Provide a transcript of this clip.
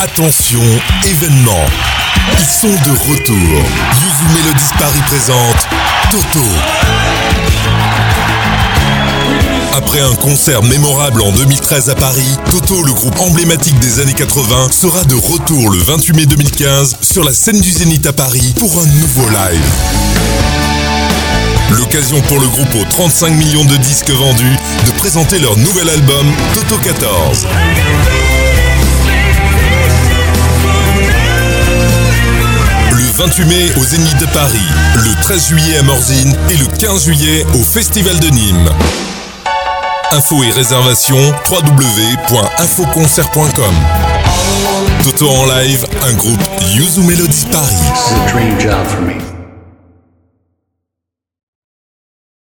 Attention, événement. Ils sont de retour. Yuzu Melodies Paris présente Toto. Après un concert mémorable en 2013 à Paris, Toto, le groupe emblématique des années 80, sera de retour le 28 mai 2015 sur la scène du Zénith à Paris pour un nouveau live. L'occasion pour le groupe aux 35 millions de disques vendus de présenter leur nouvel album Toto 14. 28 mai au Zénith de Paris, le 13 juillet à Morzine et le 15 juillet au Festival de Nîmes. Infos et réservations www.infoconcert.com Toto en live, un groupe Yuzu Melodies Paris.